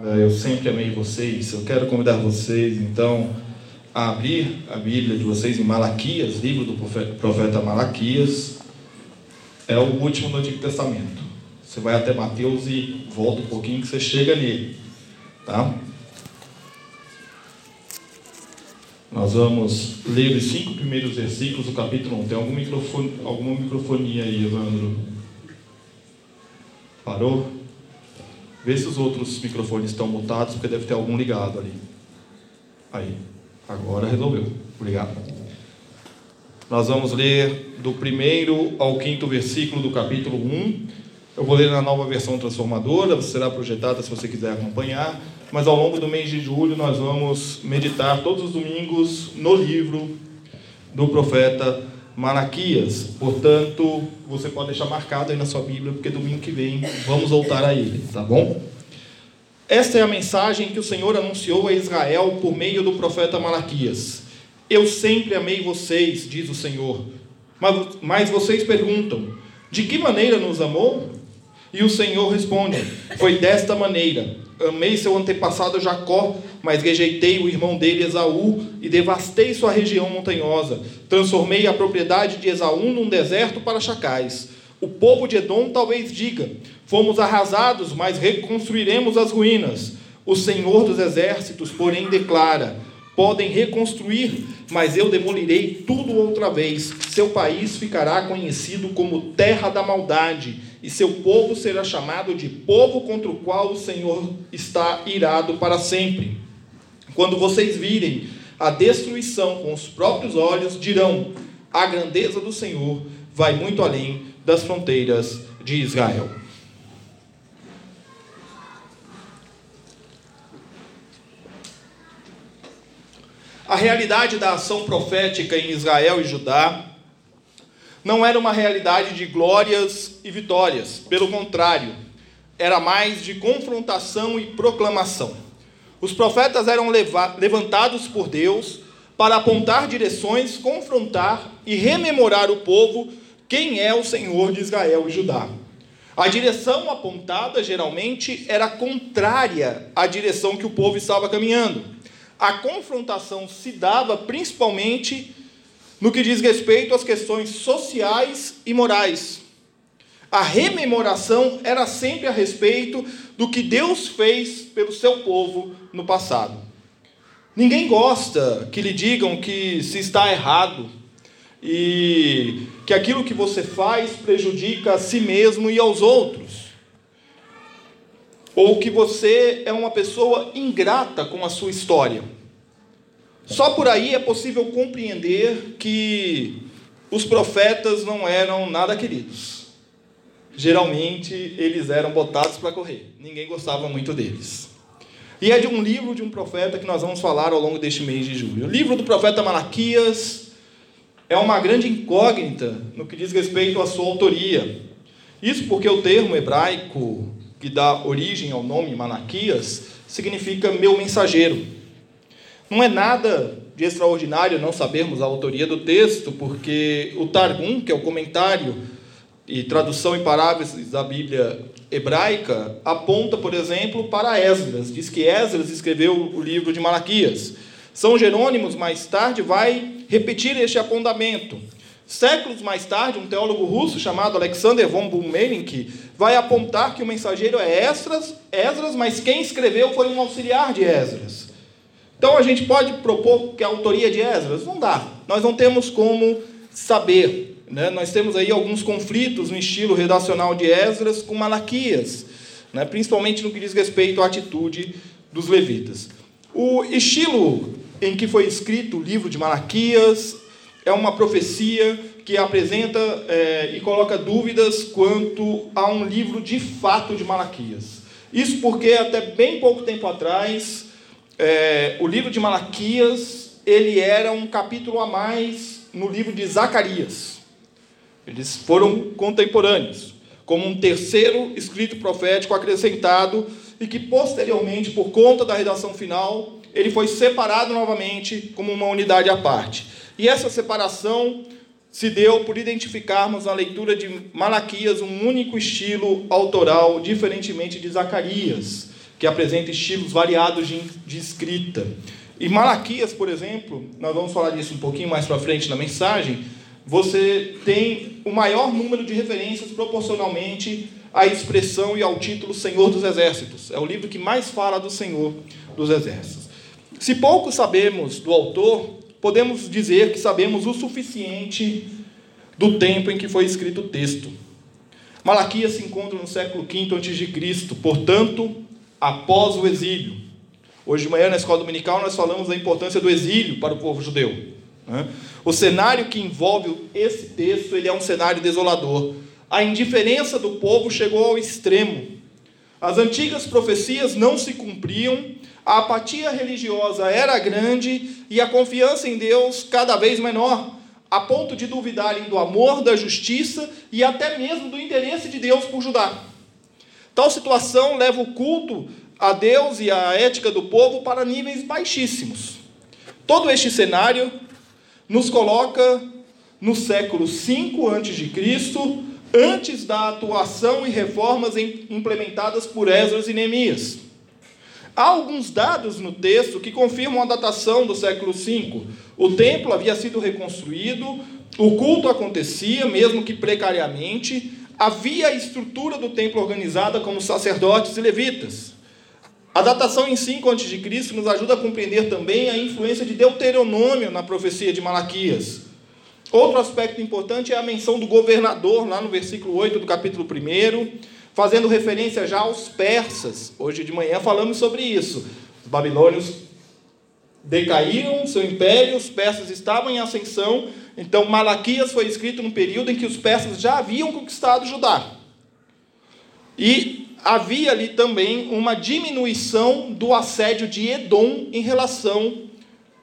Eu sempre amei vocês. Eu quero convidar vocês, então, a abrir a Bíblia de vocês em Malaquias, livro do profeta Malaquias. É o último do Antigo Testamento. Você vai até Mateus e volta um pouquinho que você chega nele. Tá? Nós vamos ler os cinco primeiros versículos do capítulo 1. Tem algum microfone, alguma microfonia aí, Evandro? Parou? Vê se os outros microfones estão mutados, porque deve ter algum ligado ali. Aí, agora resolveu. Obrigado. Nós vamos ler do primeiro ao quinto versículo do capítulo 1. Eu vou ler na nova versão transformadora, será projetada se você quiser acompanhar. Mas ao longo do mês de julho nós vamos meditar todos os domingos no livro do profeta Malaquias. Portanto, você pode deixar marcado aí na sua Bíblia, porque domingo que vem vamos voltar a ele, tá bom? Esta é a mensagem que o Senhor anunciou a Israel por meio do profeta Malaquias. Eu sempre amei vocês, diz o Senhor. Mas, mas vocês perguntam: de que maneira nos amou? E o Senhor responde: Foi desta maneira Amei seu antepassado Jacó, mas rejeitei o irmão dele Esaú e devastei sua região montanhosa. Transformei a propriedade de Esaú num deserto para chacais. O povo de Edom talvez diga: Fomos arrasados, mas reconstruiremos as ruínas. O Senhor dos exércitos, porém, declara: Podem reconstruir, mas eu demolirei tudo outra vez. Seu país ficará conhecido como terra da maldade e seu povo será chamado de povo contra o qual o Senhor está irado para sempre. Quando vocês virem a destruição com os próprios olhos, dirão: a grandeza do Senhor vai muito além das fronteiras de Israel. A realidade da ação profética em Israel e Judá não era uma realidade de glórias e vitórias, pelo contrário, era mais de confrontação e proclamação. Os profetas eram levantados por Deus para apontar direções, confrontar e rememorar o povo quem é o Senhor de Israel e Judá. A direção apontada geralmente era contrária à direção que o povo estava caminhando. A confrontação se dava principalmente no que diz respeito às questões sociais e morais. A rememoração era sempre a respeito do que Deus fez pelo seu povo no passado. Ninguém gosta que lhe digam que se está errado e que aquilo que você faz prejudica a si mesmo e aos outros. Ou que você é uma pessoa ingrata com a sua história. Só por aí é possível compreender que os profetas não eram nada queridos. Geralmente eles eram botados para correr. Ninguém gostava muito deles. E é de um livro de um profeta que nós vamos falar ao longo deste mês de julho. O livro do profeta Malaquias é uma grande incógnita no que diz respeito à sua autoria. Isso porque o termo hebraico que dá origem ao nome Malaquias significa meu mensageiro. Não é nada de extraordinário não sabermos a autoria do texto, porque o Targum, que é o comentário e tradução em parágrafos da Bíblia hebraica, aponta, por exemplo, para Esdras. Diz que Esdras escreveu o livro de Malaquias. São Jerônimos, mais tarde, vai repetir este apontamento. Séculos mais tarde, um teólogo russo chamado Alexander von Bummenink vai apontar que o mensageiro é Esdras, mas quem escreveu foi um auxiliar de Esdras. Então a gente pode propor que a autoria de Esdras? Não dá. Nós não temos como saber. Né? Nós temos aí alguns conflitos no estilo redacional de Esdras com Malaquias, né? principalmente no que diz respeito à atitude dos levitas. O estilo em que foi escrito o livro de Malaquias é uma profecia que apresenta é, e coloca dúvidas quanto a um livro de fato de Malaquias. Isso porque até bem pouco tempo atrás é, o livro de Malaquias ele era um capítulo a mais no livro de Zacarias. Eles foram contemporâneos, como um terceiro escrito profético acrescentado e que posteriormente, por conta da redação final, ele foi separado novamente como uma unidade à parte. E essa separação se deu por identificarmos na leitura de Malaquias um único estilo autoral, diferentemente de Zacarias, que apresenta estilos variados de, de escrita. E Malaquias, por exemplo, nós vamos falar disso um pouquinho mais para frente na mensagem, você tem o maior número de referências proporcionalmente à expressão e ao título Senhor dos Exércitos. É o livro que mais fala do Senhor dos Exércitos. Se pouco sabemos do autor, podemos dizer que sabemos o suficiente do tempo em que foi escrito o texto. Malaquias se encontra no século V a.C., portanto, após o exílio. Hoje de manhã, na escola dominical, nós falamos da importância do exílio para o povo judeu. Né? O cenário que envolve esse texto ele é um cenário desolador. A indiferença do povo chegou ao extremo. As antigas profecias não se cumpriam, a apatia religiosa era grande e a confiança em Deus cada vez menor, a ponto de duvidarem do amor, da justiça e até mesmo do interesse de Deus por Judá. Tal situação leva o culto a Deus e a ética do povo para níveis baixíssimos. Todo este cenário nos coloca no século 5 a.C., antes da atuação e reformas implementadas por Esdras e Neemias. Há alguns dados no texto que confirmam a datação do século V. O templo havia sido reconstruído, o culto acontecia, mesmo que precariamente, havia a estrutura do templo organizada como sacerdotes e levitas. A datação em 5 a.C. nos ajuda a compreender também a influência de Deuteronômio na profecia de Malaquias. Outro aspecto importante é a menção do governador, lá no versículo 8 do capítulo 1, fazendo referência já aos persas. Hoje de manhã falamos sobre isso. Os babilônios decaíram seu império, os persas estavam em ascensão, então Malaquias foi escrito no período em que os persas já haviam conquistado Judá. E havia ali também uma diminuição do assédio de Edom em relação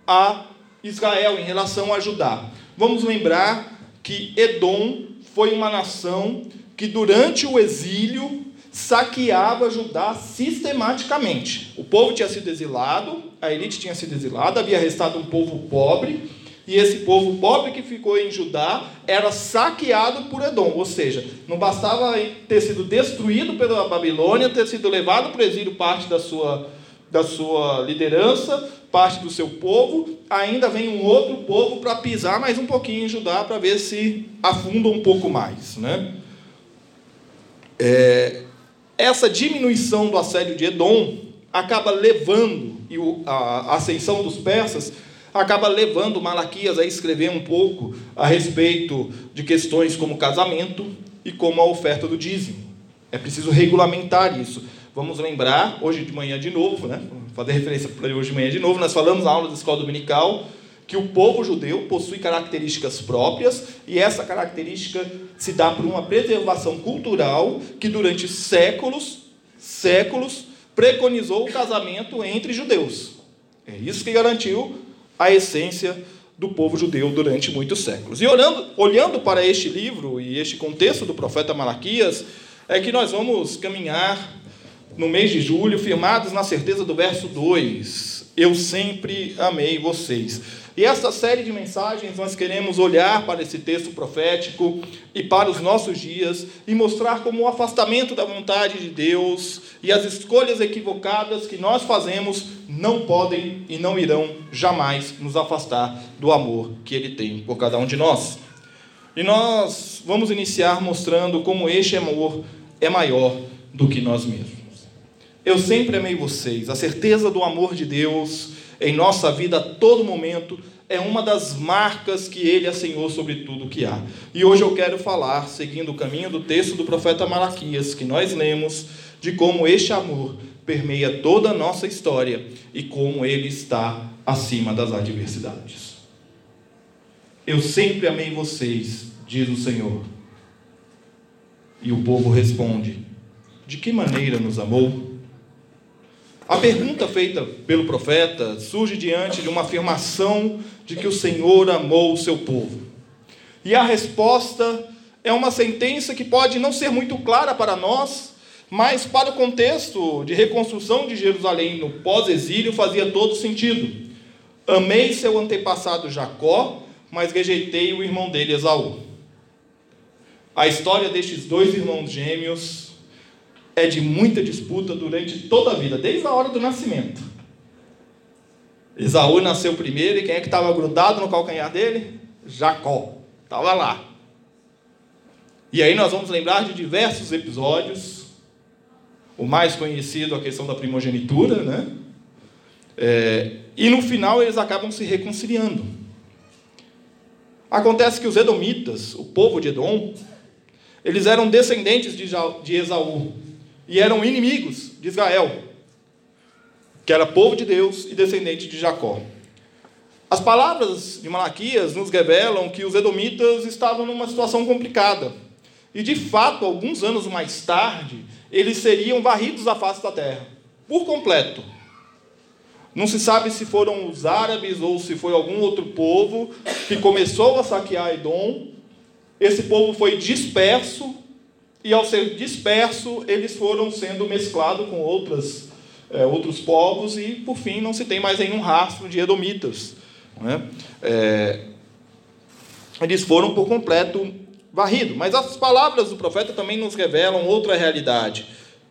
a Israel, em relação a Judá. Vamos lembrar que Edom foi uma nação que durante o exílio saqueava Judá sistematicamente. O povo tinha sido exilado, a elite tinha sido exilada, havia restado um povo pobre, e esse povo pobre que ficou em Judá era saqueado por Edom, ou seja, não bastava ter sido destruído pela Babilônia, ter sido levado para o exílio parte da sua, da sua liderança, parte do seu povo, ainda vem um outro povo para pisar mais um pouquinho em Judá para ver se afunda um pouco mais. Né? É, essa diminuição do assédio de Edom acaba levando, e a ascensão dos persas acaba levando Malaquias a escrever um pouco a respeito de questões como casamento e como a oferta do dízimo. É preciso regulamentar isso. Vamos lembrar, hoje de manhã de novo, né? fazer referência para hoje de manhã de novo, nós falamos na aula da escola dominical que o povo judeu possui características próprias e essa característica se dá por uma preservação cultural que durante séculos, séculos, preconizou o casamento entre judeus. É isso que garantiu a essência do povo judeu durante muitos séculos. E olhando, para este livro e este contexto do profeta Malaquias, é que nós vamos caminhar no mês de julho, firmados na certeza do verso 2: Eu sempre amei vocês. E essa série de mensagens nós queremos olhar para esse texto profético e para os nossos dias e mostrar como o afastamento da vontade de Deus e as escolhas equivocadas que nós fazemos não podem e não irão jamais nos afastar do amor que Ele tem por cada um de nós. E nós vamos iniciar mostrando como este amor é maior do que nós mesmos. Eu sempre amei vocês. A certeza do amor de Deus em nossa vida a todo momento é uma das marcas que ele assenhou sobre tudo que há. E hoje eu quero falar, seguindo o caminho do texto do profeta Malaquias, que nós lemos, de como este amor permeia toda a nossa história e como ele está acima das adversidades. Eu sempre amei vocês, diz o Senhor. E o povo responde: De que maneira nos amou? A pergunta feita pelo profeta surge diante de uma afirmação de que o Senhor amou o seu povo. E a resposta é uma sentença que pode não ser muito clara para nós, mas para o contexto de reconstrução de Jerusalém no pós-exílio fazia todo sentido. Amei seu antepassado Jacó, mas rejeitei o irmão dele Esaú. A história destes dois irmãos gêmeos é de muita disputa durante toda a vida, desde a hora do nascimento. Esaú nasceu primeiro e quem é que estava grudado no calcanhar dele? Jacó. Estava lá. E aí nós vamos lembrar de diversos episódios. O mais conhecido, a questão da primogenitura, né? É, e no final eles acabam se reconciliando. Acontece que os Edomitas, o povo de Edom, eles eram descendentes de Esaú e eram inimigos de Israel, que era povo de Deus e descendente de Jacó. As palavras de Malaquias nos revelam que os edomitas estavam numa situação complicada. E de fato, alguns anos mais tarde, eles seriam varridos da face da terra, por completo. Não se sabe se foram os árabes ou se foi algum outro povo que começou a saquear Edom. Esse povo foi disperso e ao ser disperso, eles foram sendo mesclados com outras, é, outros povos e, por fim, não se tem mais nenhum rastro de edomitas. Né? É, eles foram por completo varridos. Mas as palavras do profeta também nos revelam outra realidade.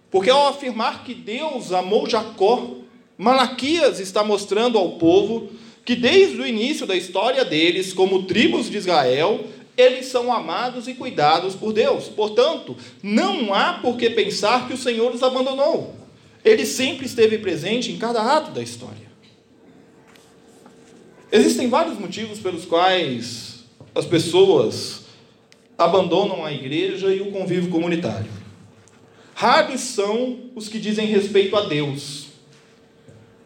Porque ao afirmar que Deus amou Jacó Malaquias está mostrando ao povo que desde o início da história deles, como tribos de Israel, eles são amados e cuidados por Deus. Portanto, não há por que pensar que o Senhor os abandonou. Ele sempre esteve presente em cada ato da história. Existem vários motivos pelos quais as pessoas abandonam a igreja e o convívio comunitário. Raros são os que dizem respeito a Deus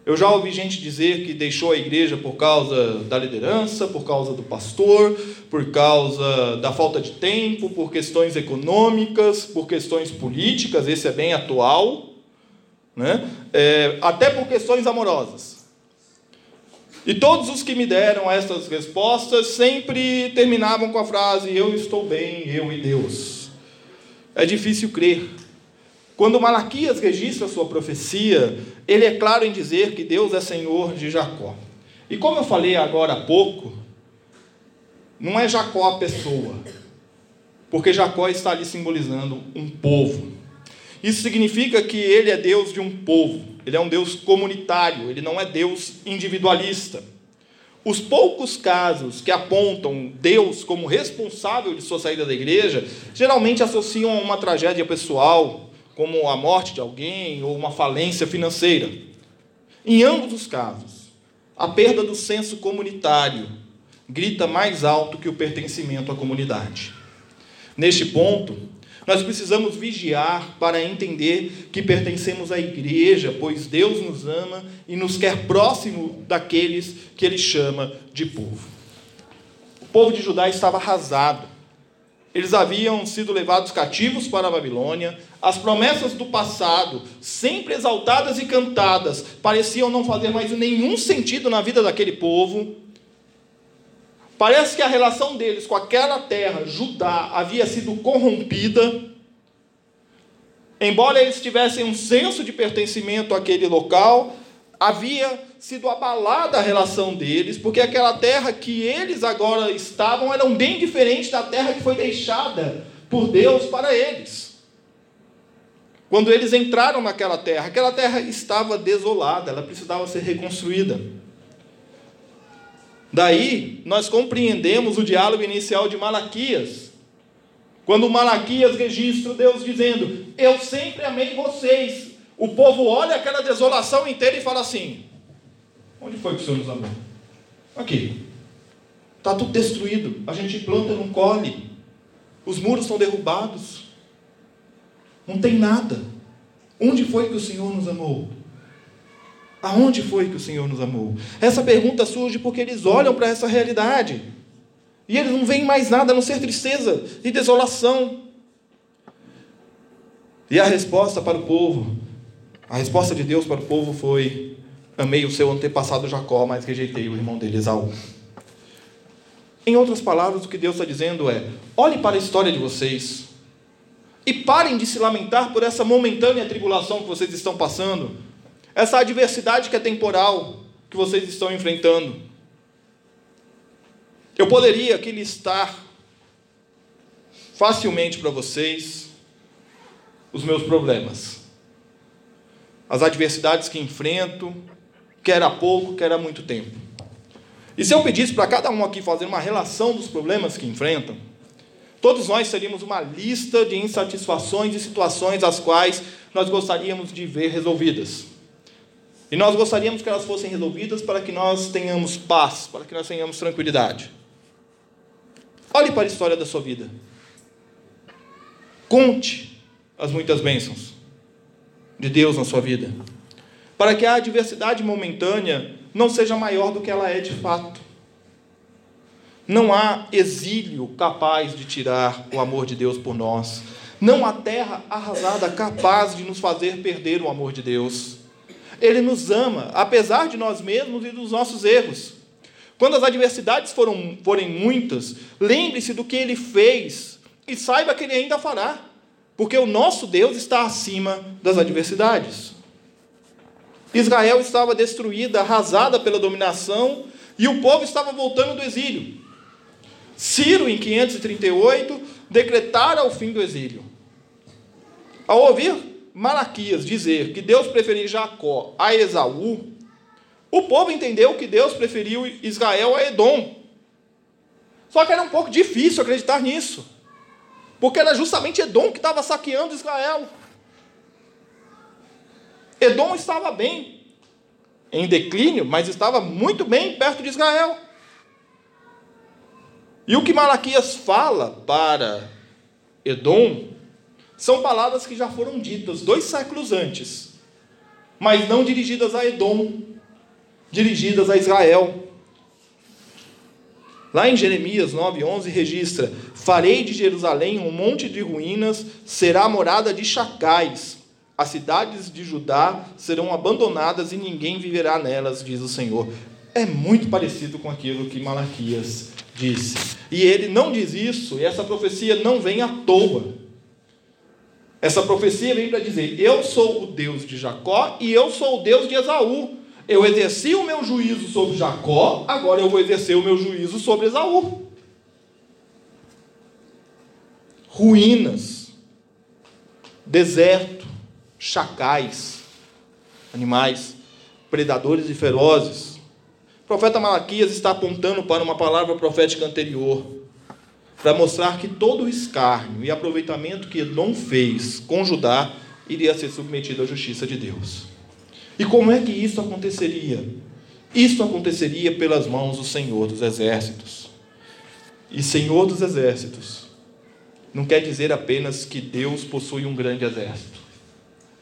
eu já ouvi gente dizer que deixou a igreja por causa da liderança, por causa do pastor, por causa da falta de tempo, por questões econômicas, por questões políticas, esse é bem atual, né? É, até por questões amorosas. E todos os que me deram essas respostas sempre terminavam com a frase: Eu estou bem, eu e Deus. É difícil crer quando Malaquias registra sua profecia, ele é claro em dizer que Deus é Senhor de Jacó. E como eu falei agora há pouco, não é Jacó a pessoa, porque Jacó está ali simbolizando um povo. Isso significa que ele é Deus de um povo, ele é um Deus comunitário, ele não é Deus individualista. Os poucos casos que apontam Deus como responsável de sua saída da igreja, geralmente associam a uma tragédia pessoal, como a morte de alguém ou uma falência financeira. Em ambos os casos, a perda do senso comunitário grita mais alto que o pertencimento à comunidade. Neste ponto, nós precisamos vigiar para entender que pertencemos à igreja, pois Deus nos ama e nos quer próximo daqueles que Ele chama de povo. O povo de Judá estava arrasado eles haviam sido levados cativos para a Babilônia. As promessas do passado, sempre exaltadas e cantadas, pareciam não fazer mais nenhum sentido na vida daquele povo. Parece que a relação deles com aquela terra, Judá, havia sido corrompida. Embora eles tivessem um senso de pertencimento àquele local, havia sido abalada a relação deles, porque aquela terra que eles agora estavam era bem diferente da terra que foi deixada por Deus para eles. Quando eles entraram naquela terra, aquela terra estava desolada, ela precisava ser reconstruída. Daí, nós compreendemos o diálogo inicial de Malaquias. Quando Malaquias registra Deus dizendo: Eu sempre amei vocês, o povo olha aquela desolação inteira e fala assim: onde foi que o Senhor nos amou? Aqui. Está tudo destruído. A gente planta, não colhe. Os muros estão derrubados. Não tem nada. Onde foi que o Senhor nos amou? Aonde foi que o Senhor nos amou? Essa pergunta surge porque eles olham para essa realidade. E eles não veem mais nada a não ser tristeza e desolação. E a resposta para o povo A resposta de Deus para o povo foi: Amei o seu antepassado Jacó, mas rejeitei o irmão dele, Esaú. Em outras palavras, o que Deus está dizendo é: olhe para a história de vocês e parem de se lamentar por essa momentânea tribulação que vocês estão passando, essa adversidade que é temporal que vocês estão enfrentando. Eu poderia aqui listar facilmente para vocês os meus problemas, as adversidades que enfrento, quer há pouco, quer há muito tempo. E se eu pedisse para cada um aqui fazer uma relação dos problemas que enfrentam, todos nós teríamos uma lista de insatisfações e situações as quais nós gostaríamos de ver resolvidas. E nós gostaríamos que elas fossem resolvidas para que nós tenhamos paz, para que nós tenhamos tranquilidade. Olhe para a história da sua vida. Conte as muitas bênçãos de Deus na sua vida para que a adversidade momentânea não seja maior do que ela é de fato. Não há exílio capaz de tirar o amor de Deus por nós. Não há terra arrasada capaz de nos fazer perder o amor de Deus. Ele nos ama, apesar de nós mesmos e dos nossos erros. Quando as adversidades foram, forem muitas, lembre-se do que ele fez e saiba que ele ainda fará, porque o nosso Deus está acima das adversidades. Israel estava destruída, arrasada pela dominação, e o povo estava voltando do exílio. Ciro, em 538, decretara o fim do exílio. Ao ouvir Malaquias dizer que Deus preferiu Jacó a Esaú, o povo entendeu que Deus preferiu Israel a Edom. Só que era um pouco difícil acreditar nisso, porque era justamente Edom que estava saqueando Israel. Edom estava bem, em declínio, mas estava muito bem perto de Israel. E o que Malaquias fala para Edom são palavras que já foram ditas dois séculos antes, mas não dirigidas a Edom, dirigidas a Israel. Lá em Jeremias 9:11 registra: Farei de Jerusalém um monte de ruínas, será morada de chacais as cidades de Judá serão abandonadas e ninguém viverá nelas, diz o Senhor. É muito parecido com aquilo que Malaquias disse. E ele não diz isso, e essa profecia não vem à toa. Essa profecia vem para dizer: Eu sou o Deus de Jacó e eu sou o Deus de Esaú. Eu exerci o meu juízo sobre Jacó, agora eu vou exercer o meu juízo sobre Esaú. Ruínas, deserto, chacais, animais, predadores e ferozes. O profeta Malaquias está apontando para uma palavra profética anterior, para mostrar que todo o escárnio e aproveitamento que Edom fez com Judá iria ser submetido à justiça de Deus. E como é que isso aconteceria? Isso aconteceria pelas mãos do Senhor dos Exércitos. E Senhor dos Exércitos não quer dizer apenas que Deus possui um grande exército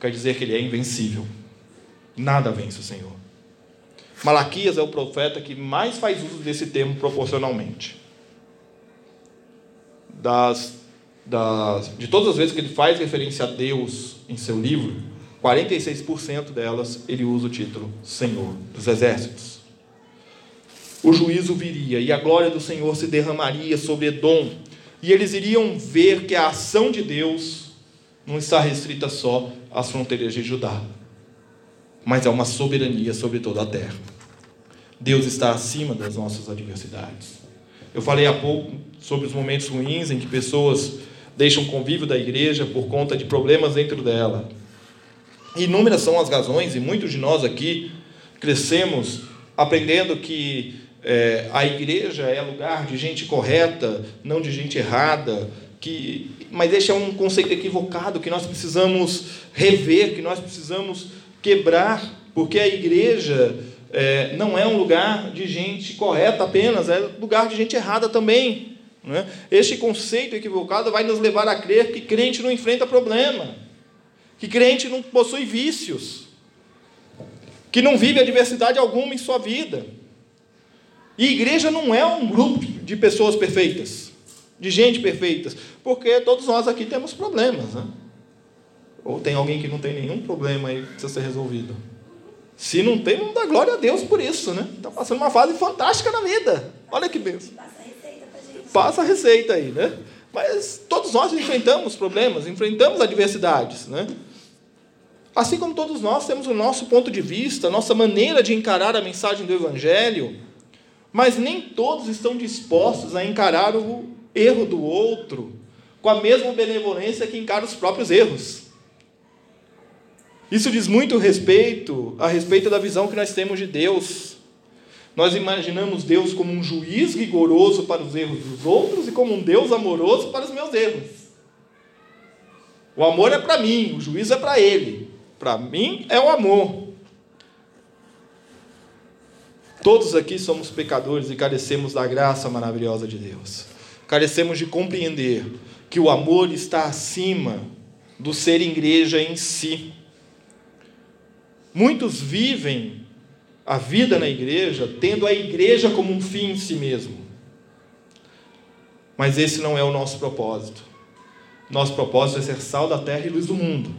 quer dizer que ele é invencível. Nada vence o Senhor. Malaquias é o profeta que mais faz uso desse termo proporcionalmente. Das, das, de todas as vezes que ele faz referência a Deus em seu livro, 46% delas ele usa o título Senhor dos Exércitos. O juízo viria e a glória do Senhor se derramaria sobre Edom, e eles iriam ver que a ação de Deus não está restrita só às fronteiras de Judá, mas é uma soberania sobre toda a terra. Deus está acima das nossas adversidades. Eu falei há pouco sobre os momentos ruins em que pessoas deixam o convívio da igreja por conta de problemas dentro dela. Inúmeras são as razões, e muitos de nós aqui crescemos aprendendo que é, a igreja é lugar de gente correta, não de gente errada, que, mas este é um conceito equivocado que nós precisamos rever, que nós precisamos quebrar, porque a igreja é, não é um lugar de gente correta apenas, é lugar de gente errada também. Né? Este conceito equivocado vai nos levar a crer que crente não enfrenta problema, que crente não possui vícios, que não vive adversidade alguma em sua vida. E igreja não é um grupo de pessoas perfeitas de gente perfeita, porque todos nós aqui temos problemas. Né? Ou tem alguém que não tem nenhum problema aí que precisa ser resolvido? Se não tem, não dá glória a Deus por isso, né? Está passando uma fase fantástica na vida. Olha que benção. Passa a receita pra gente. Passa a receita aí, né? Mas todos nós enfrentamos problemas, enfrentamos adversidades, né? Assim como todos nós temos o nosso ponto de vista, a nossa maneira de encarar a mensagem do Evangelho, mas nem todos estão dispostos a encarar o erro do outro com a mesma benevolência que encara os próprios erros. Isso diz muito respeito a respeito da visão que nós temos de Deus. Nós imaginamos Deus como um juiz rigoroso para os erros dos outros e como um Deus amoroso para os meus erros. O amor é para mim, o juízo é para ele. Para mim é o amor. Todos aqui somos pecadores e carecemos da graça maravilhosa de Deus. Carecemos de compreender que o amor está acima do ser igreja em si. Muitos vivem a vida na igreja tendo a igreja como um fim em si mesmo. Mas esse não é o nosso propósito. Nosso propósito é ser sal da terra e luz do mundo.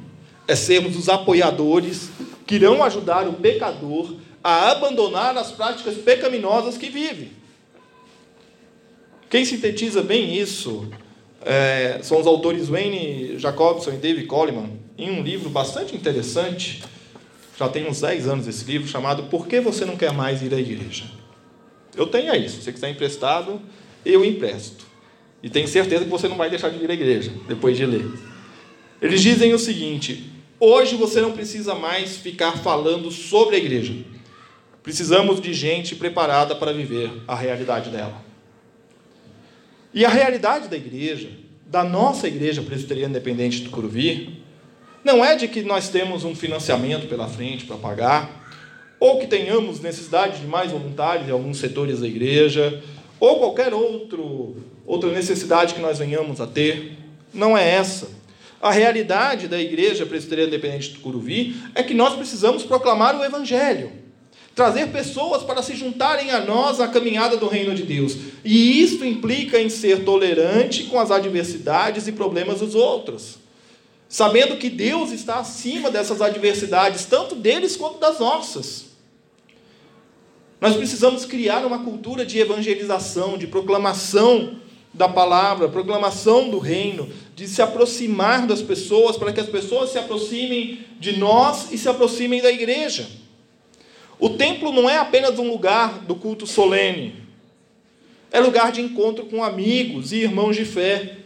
É sermos os apoiadores que irão ajudar o pecador a abandonar as práticas pecaminosas que vive. Quem sintetiza bem isso é, são os autores Wayne Jacobson e David Coleman, em um livro bastante interessante já tem uns 10 anos esse livro, chamado Por que você não quer mais ir à igreja? Eu tenho aí, se você quiser emprestado, eu empresto. E tenho certeza que você não vai deixar de ir à igreja depois de ler. Eles dizem o seguinte: hoje você não precisa mais ficar falando sobre a igreja. Precisamos de gente preparada para viver a realidade dela. E a realidade da igreja, da nossa igreja presbiteriana independente do Curuvi, não é de que nós temos um financiamento pela frente para pagar, ou que tenhamos necessidade de mais voluntários em alguns setores da igreja, ou qualquer outro, outra necessidade que nós venhamos a ter. Não é essa. A realidade da Igreja Presbiteriana Independente do Curuvi é que nós precisamos proclamar o Evangelho, trazer pessoas para se juntarem a nós na caminhada do reino de Deus. E isso implica em ser tolerante com as adversidades e problemas dos outros sabendo que Deus está acima dessas adversidades, tanto deles quanto das nossas. Nós precisamos criar uma cultura de evangelização, de proclamação da palavra, proclamação do reino, de se aproximar das pessoas, para que as pessoas se aproximem de nós e se aproximem da igreja. O templo não é apenas um lugar do culto solene, é lugar de encontro com amigos e irmãos de fé.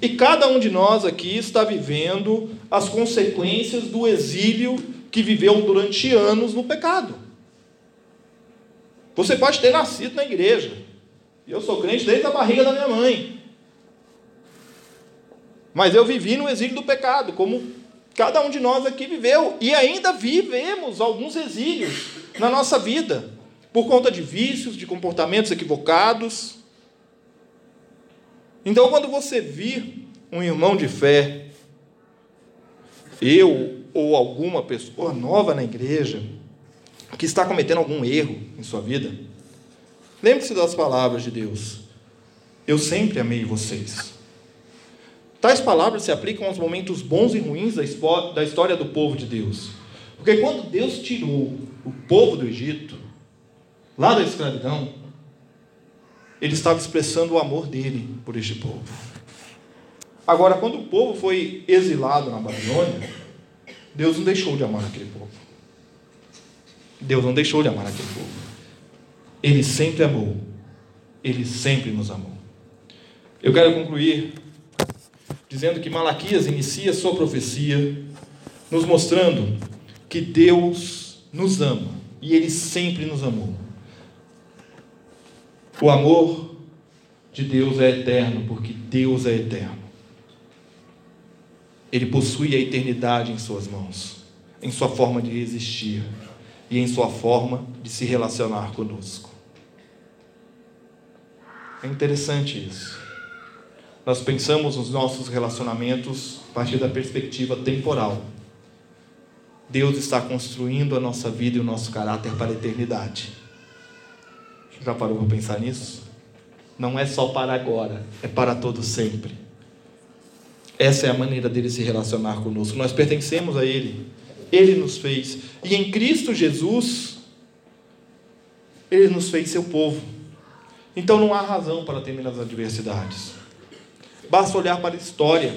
E cada um de nós aqui está vivendo as consequências do exílio que viveu durante anos no pecado. Você pode ter nascido na igreja. Eu sou crente desde a barriga da minha mãe. Mas eu vivi no exílio do pecado, como cada um de nós aqui viveu. E ainda vivemos alguns exílios na nossa vida, por conta de vícios, de comportamentos equivocados. Então, quando você vir um irmão de fé, eu ou alguma pessoa nova na igreja, que está cometendo algum erro em sua vida, lembre-se das palavras de Deus. Eu sempre amei vocês. Tais palavras se aplicam aos momentos bons e ruins da história do povo de Deus. Porque quando Deus tirou o povo do Egito, lá da escravidão, ele estava expressando o amor dele por este povo. Agora, quando o povo foi exilado na Babilônia, Deus não deixou de amar aquele povo. Deus não deixou de amar aquele povo. Ele sempre amou. Ele sempre nos amou. Eu quero concluir dizendo que Malaquias inicia sua profecia nos mostrando que Deus nos ama e ele sempre nos amou. O amor de Deus é eterno, porque Deus é eterno. Ele possui a eternidade em suas mãos, em sua forma de existir e em sua forma de se relacionar conosco. É interessante isso. Nós pensamos nos nossos relacionamentos a partir da perspectiva temporal. Deus está construindo a nossa vida e o nosso caráter para a eternidade. Já parou para pensar nisso? Não é só para agora, é para todo sempre. Essa é a maneira dele se relacionar conosco. Nós pertencemos a Ele. Ele nos fez. E em Cristo Jesus, Ele nos fez seu povo. Então não há razão para temer as adversidades. Basta olhar para a história,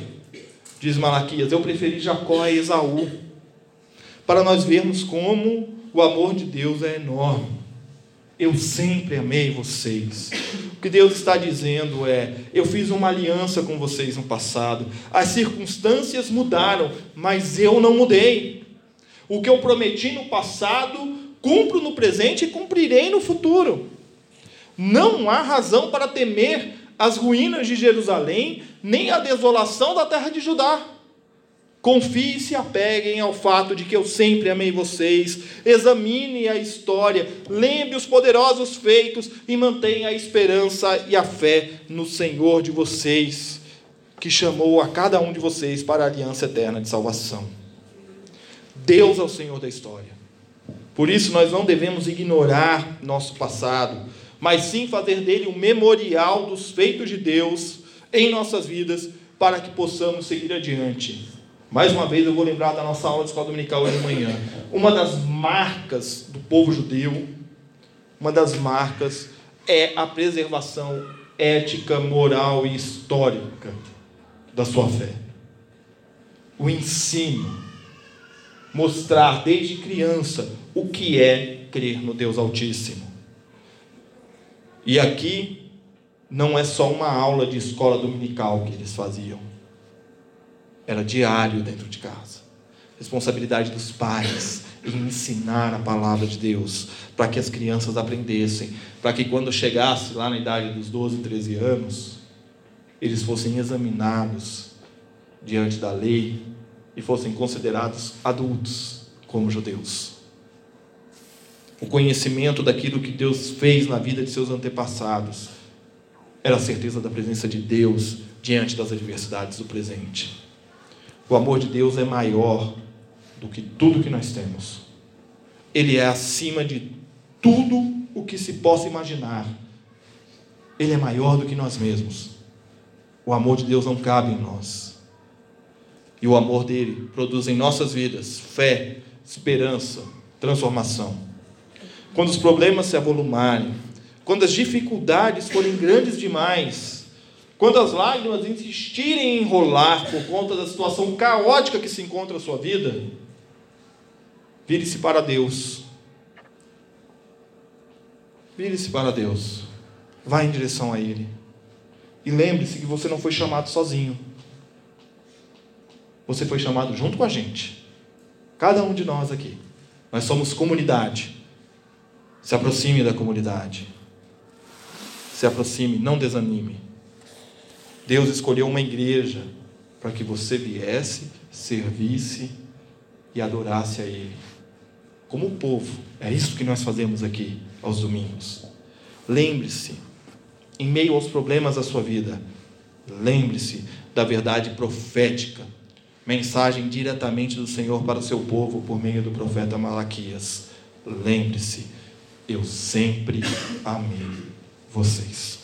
diz Malaquias. Eu preferi Jacó a Esaú. Para nós vermos como o amor de Deus é enorme. Eu sempre amei vocês. O que Deus está dizendo é: eu fiz uma aliança com vocês no passado. As circunstâncias mudaram, mas eu não mudei. O que eu prometi no passado, cumpro no presente e cumprirei no futuro. Não há razão para temer as ruínas de Jerusalém, nem a desolação da terra de Judá. Confie e se apeguem ao fato de que eu sempre amei vocês. Examine a história, lembre os poderosos feitos e mantenha a esperança e a fé no Senhor de vocês, que chamou a cada um de vocês para a aliança eterna de salvação. Deus é o Senhor da história. Por isso nós não devemos ignorar nosso passado, mas sim fazer dele um memorial dos feitos de Deus em nossas vidas para que possamos seguir adiante mais uma vez eu vou lembrar da nossa aula de escola dominical hoje de manhã. Uma das marcas do povo judeu, uma das marcas é a preservação ética, moral e histórica da sua fé. O ensino, mostrar desde criança o que é crer no Deus Altíssimo. E aqui não é só uma aula de escola dominical que eles faziam era diário dentro de casa. Responsabilidade dos pais em ensinar a palavra de Deus, para que as crianças aprendessem, para que quando chegasse lá na idade dos 12, 13 anos, eles fossem examinados diante da lei e fossem considerados adultos como judeus. O conhecimento daquilo que Deus fez na vida de seus antepassados era a certeza da presença de Deus diante das adversidades do presente. O amor de Deus é maior do que tudo que nós temos. Ele é acima de tudo o que se possa imaginar. Ele é maior do que nós mesmos. O amor de Deus não cabe em nós. E o amor dele produz em nossas vidas fé, esperança, transformação. Quando os problemas se avolumarem, quando as dificuldades forem grandes demais, quando as lágrimas insistirem em enrolar por conta da situação caótica que se encontra a sua vida, vire-se para Deus. Vire-se para Deus. Vá em direção a Ele. E lembre-se que você não foi chamado sozinho. Você foi chamado junto com a gente. Cada um de nós aqui. Nós somos comunidade. Se aproxime da comunidade. Se aproxime, não desanime. Deus escolheu uma igreja para que você viesse, servisse e adorasse a Ele. Como povo, é isso que nós fazemos aqui aos domingos. Lembre-se, em meio aos problemas da sua vida, lembre-se da verdade profética, mensagem diretamente do Senhor para o seu povo por meio do profeta Malaquias. Lembre-se, eu sempre amei vocês.